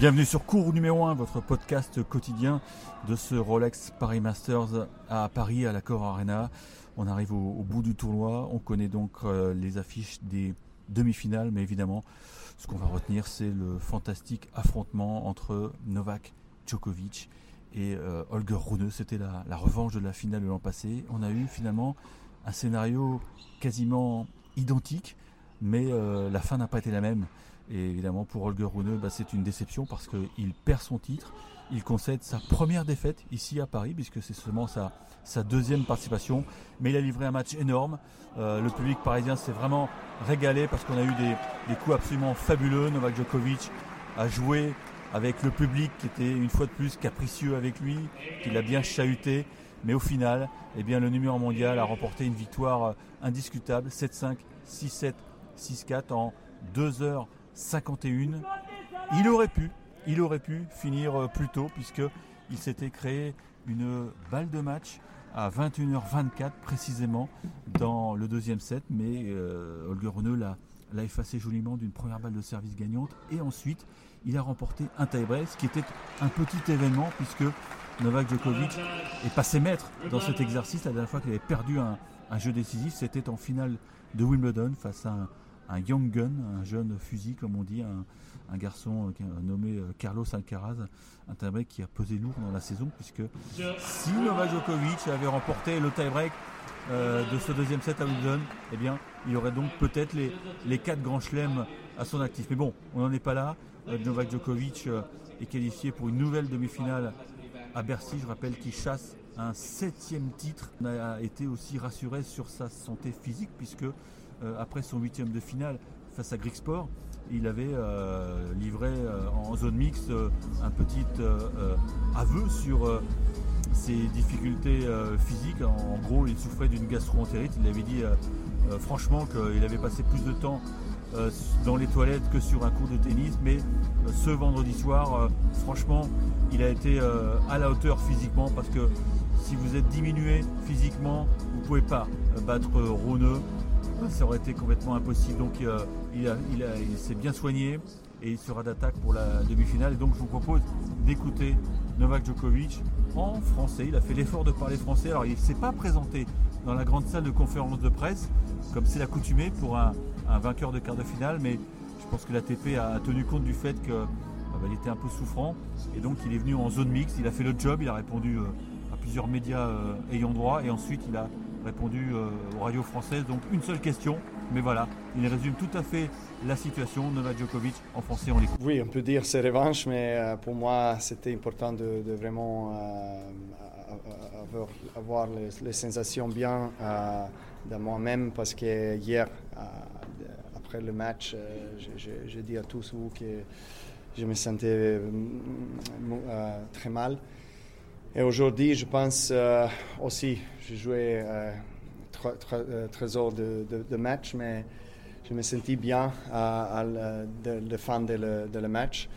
Bienvenue sur Cours numéro 1, votre podcast quotidien de ce Rolex Paris Masters à Paris, à la Core Arena. On arrive au, bout du tournoi, on connaît donc euh, les affiches des demi-finales, mais évidemment, ce qu'on va retenir, c'est le fantastique affrontement entre Novak Djokovic et euh, Holger Rune. C'était la, revanche de la finale de l'an passé. On a eu finalement un scénario quasiment identique, mais euh, la fin n'a pas été la même. Et évidemment, pour Holger Rune, bah, c'est une déception parce qu'il perd son titre. Il concède sa première défaite ici à Paris, puisque c'est seulement sa, deuxième participation. Mais il a livré un match énorme. Euh, le public parisien s'est vraiment régalé parce qu'on a eu des, coups absolument fabuleux. Novak Djokovic a joué avec le public qui était une fois de plus capricieux avec lui, qu'il a bien chahuté. Mais au final, eh bien, le numéro mondial a remporté une victoire indiscutable, 7-5, 6-7, 6-4 en 2 heures 51. Il aurait pu, finir euh, plus tôt puisque il s'était créé une balle de match à 21h24 précisément dans le deuxième set, mais euh, Holger l'a effacé joliment d'une première balle de service gagnante et ensuite il a remporté un tie-break, ce qui était un petit événement puisque Novak Djokovic est passé maître dans cet exercice. La dernière fois qu'il avait perdu un, un jeu décisif, c'était en finale de Wimbledon face à un, un young gun, un jeune fusil comme on dit, un, garçon euh, nommé euh, Carlos Alcaraz, un tie-break qui a pesé lourd dans la saison puisque si Novak Djokovic avait remporté le tie-break euh, de ce deuxième set à Wimbledon, eh bien il aurait donc peut-être les, quatre grands chelems à son actif. Mais bon, on n'en est pas là. Novak Djokovic est qualifié pour une nouvelle demi-finale à Bercy. Je rappelle qu'il chasse un septième titre. On a été aussi rassuré sur sa santé physique puisque après son huitième de finale face à Sport, il avait euh, livré euh, en zone mixte un petit aveu sur ses difficultés physiques. En, gros, il souffrait d'une gastro-entérite. Il avait dit franchement qu'il avait passé plus de temps dans les toilettes que sur un cours de tennis. Mais ce vendredi soir, franchement, il a été à la hauteur physiquement parce que si vous êtes diminué physiquement, vous ne pouvez pas battre Roneux ça aurait été complètement impossible. Donc euh, il, s'est bien soigné et il sera d'attaque pour la demi-finale. Et donc je vous propose d'écouter Novak Djokovic en français. Il a fait l'effort de parler français. Alors il ne s'est pas présenté dans la grande salle de conférence de presse, comme c'est l'accoutumé pour un, vainqueur de quart de finale, mais je pense que l'ATP a tenu compte du fait qu'il bah, était un peu souffrant. Et donc il est venu en zone mixte, il a fait le job, il a répondu euh, à plusieurs médias euh, ayant droit, et ensuite il a répondu euh, aux radios françaises. Donc une seule question, mais voilà, il résume tout à fait la situation. Novak Djokovic en français, on l'écoute. Oui, on peut dire c'est revanche, mais euh, pour moi c'était important de, vraiment euh, avoir, les, sensations bien de moi-même parce que hier, après le match, j'ai dit à tous vous que je me sentais très mal. Et aujourd'hui, je pense euh, aussi, j'ai joué euh, trois heures de, de, match, mais je me sentis bien à, de, de fin de le, match.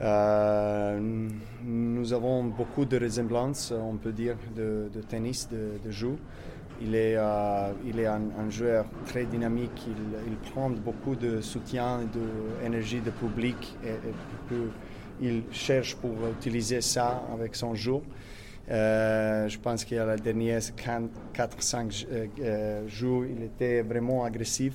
Euh, nous avons beaucoup de ressemblances, on peut dire, de, tennis, de, de jeu. Il est, il est un, joueur très dynamique, il, il, prend beaucoup de soutien et d'énergie de public et, et il cherche pour utiliser ça avec son jeu. Euh, je pense qu'à la dernière 4-5 euh, euh, jours, il était vraiment agressif.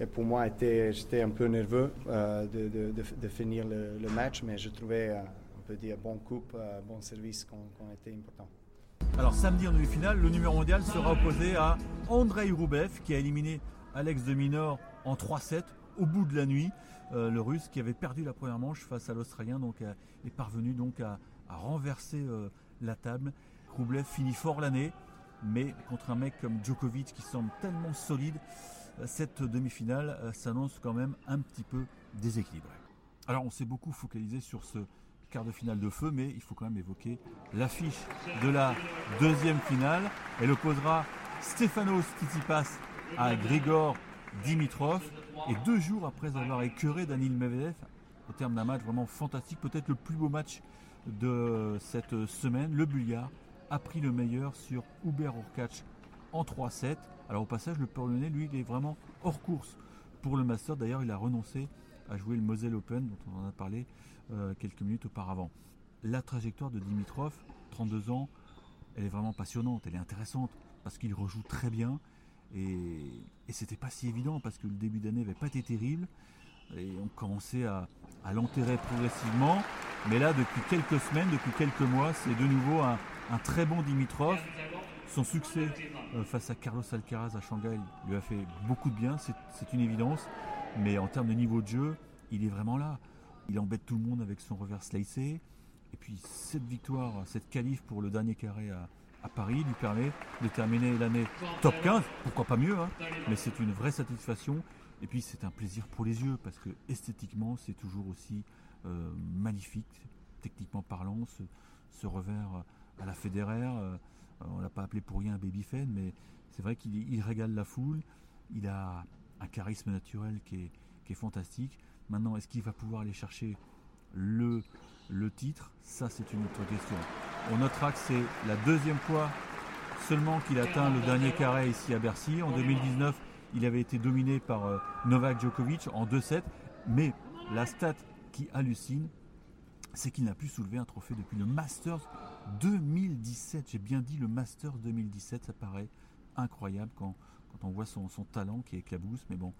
Et pour moi, j'étais un peu nerveux de, finir le, match, mais je trouvais, on peut dire, bon coupe, bon service qui ont, été importants. Alors samedi en demi-finale, le numéro mondial sera opposé à Andrei Roubev qui a éliminé Alex de Minor en 3-7 au bout de la nuit. Euh, le Russe qui avait perdu la première manche face à l'Australien donc euh, est parvenu donc à, renverser euh, la table. Roublev finit fort l'année, mais contre un mec comme Djokovic qui semble tellement solide, cette demi-finale s'annonce quand même un petit peu déséquilibrée. Alors on s'est beaucoup focalisé sur ce quart de finale de feu, mais il faut quand même évoquer l'affiche de la deuxième finale. Elle opposera Stefanos Tsitsipas à Grigor Dimitrov. Et deux jours après avoir écœuré Daniel Medvedev, au terme d'un match vraiment fantastique, peut-être le plus beau match de cette semaine, le Bulgare a pris le meilleur sur Uber Urkac en 3-7. Alors au passage, le Polonais, lui, il est vraiment hors course pour le Master. D'ailleurs, il a renoncé à jouer le Moselle Open dont on en a parlé euh, quelques minutes auparavant. La trajectoire de Dimitrov, 32 ans, elle est vraiment passionnante, elle est intéressante parce qu'il rejoue très bien et, c'était pas si évident parce que le début d'année n'avait pas été terrible et on commençait à, l'enterrer progressivement. Mais là, depuis quelques semaines, depuis quelques mois, c'est de nouveau un, très bon Dimitrov. Son succès euh, face à Carlos Alcaraz à Shanghai lui a fait beaucoup de bien, c'est une évidence. Mais en termes de niveau de jeu, il est vraiment là. Il embête tout le monde avec son revers slicé. Et puis cette victoire, cette qualif pour le dernier carré à, Paris lui permet de terminer l'année top 15, pourquoi pas mieux, hein. mais c'est une vraie satisfaction. Et puis c'est un plaisir pour les yeux parce que esthétiquement c'est toujours aussi euh, magnifique, techniquement parlant, ce, revers à la Federer. Euh, on l'a pas appelé pour rien Baby Fan, mais c'est vrai qu'il régale la foule. Il a un charisme naturel qui est, fantastique. Maintenant, est-ce qu'il va pouvoir aller chercher le titre? Ça, c'est une autre question. On notera que c'est la deuxième fois seulement qu'il atteint le dernier carré ici à Bercy. En 2019, il avait été dominé par euh, Novak Djokovic en 2-7. Mais la stat qui hallucine, c'est qu'il n'a plus soulevé un trophée depuis le Masters 2017. J'ai bien dit le Masters 2017, ça paraît incroyable quand, on voit son, talent qui éclabousse. Mais bon,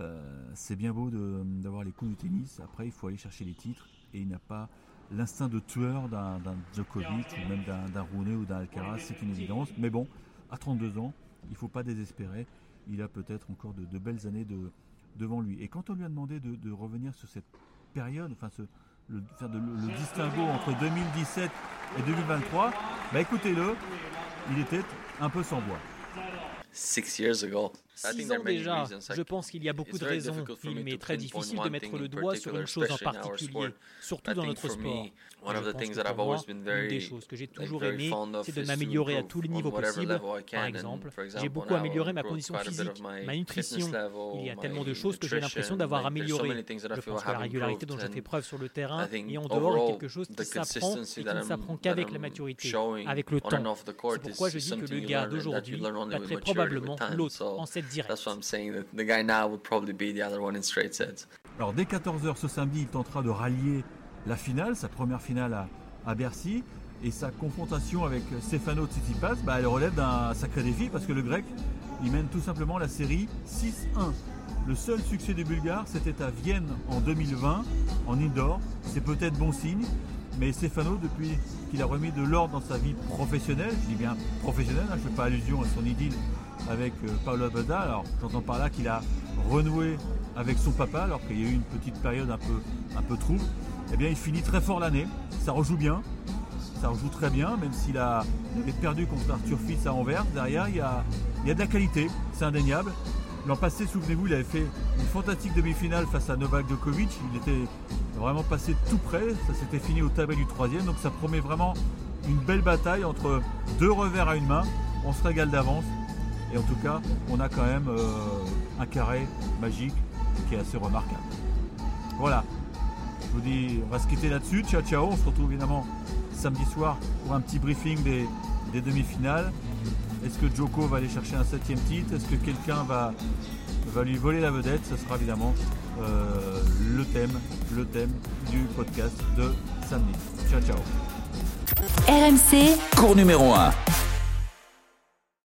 euh, c'est bien beau d'avoir les coups de tennis. Après, il faut aller chercher les titres. Et il n'a pas l'instinct de tueur d'un Djokovic ou même d'un Rooney ou d'un Alcaraz, c'est une évidence. Mais bon, à 32 ans, il ne faut pas désespérer il a peut-être encore de, belles années de, devant lui. Et quand on lui a demandé de, revenir sur cette période, enfin le, faire le, distinguo entre 2017 et 2023, bah écoutez-le, il était un peu sans voix. Six ans déjà, je pense qu'il y a beaucoup de raisons. Il m'est très difficile de mettre le doigt sur une chose en particulier, surtout dans notre sport. Je pense que une des choses que j'ai toujours aimé, c'est de m'améliorer à tous les niveaux possibles. Par exemple, j'ai beaucoup amélioré ma condition physique, ma nutrition. Il y a tellement de choses que j'ai l'impression d'avoir amélioré. Je pense que la régularité dont je fais preuve sur le terrain et en dehors est quelque chose qui s'apprend et qui ne s'apprend qu'avec la maturité, avec le temps. C'est pourquoi je dis que le gars d'aujourd'hui battrait probablement l'autre en cette Alors dès 14h ce samedi, il tentera de rallier la finale, sa première finale à, à Bercy. Et sa confrontation avec Stefano Tsitsipas, bah, elle relève d'un sacré défi parce que le grec, il mène tout simplement la série 6-1. Le seul succès des Bulgares, c'était à Vienne en 2020, en indoor. C'est peut-être bon signe, mais Stefano, depuis qu'il a remis de l'ordre dans sa vie professionnelle, je dis bien professionnelle, hein, je ne fais pas allusion à son idylle avec euh, Paolo Abada, alors j'entends par là qu'il a renoué avec son papa alors qu'il y a eu une petite période un peu, trouble. Eh bien il finit très fort l'année, ça rejoue bien, ça rejoue très bien, même s'il a, perdu contre Arthur Fils à Anvers, derrière il y a, de la qualité, c'est indéniable. L'an passé, souvenez-vous, il avait fait une fantastique demi-finale face à Novak Djokovic, il était vraiment passé tout près, ça s'était fini au tableau du troisième, donc ça promet vraiment une belle bataille entre deux revers à une main, on se régale d'avance, et en tout cas, on a quand même euh, un carré magique qui est assez remarquable. Voilà, je vous dis, on va se quitter là-dessus. Ciao, ciao. On se retrouve évidemment samedi soir pour un petit briefing des, demi-finales. Est-ce que Joko va aller chercher un septième titre? Est-ce que quelqu'un va, va lui voler la vedette? Ce sera évidemment euh, le thème, le thème du podcast de samedi. Ciao, ciao. RMC, cours numéro 1.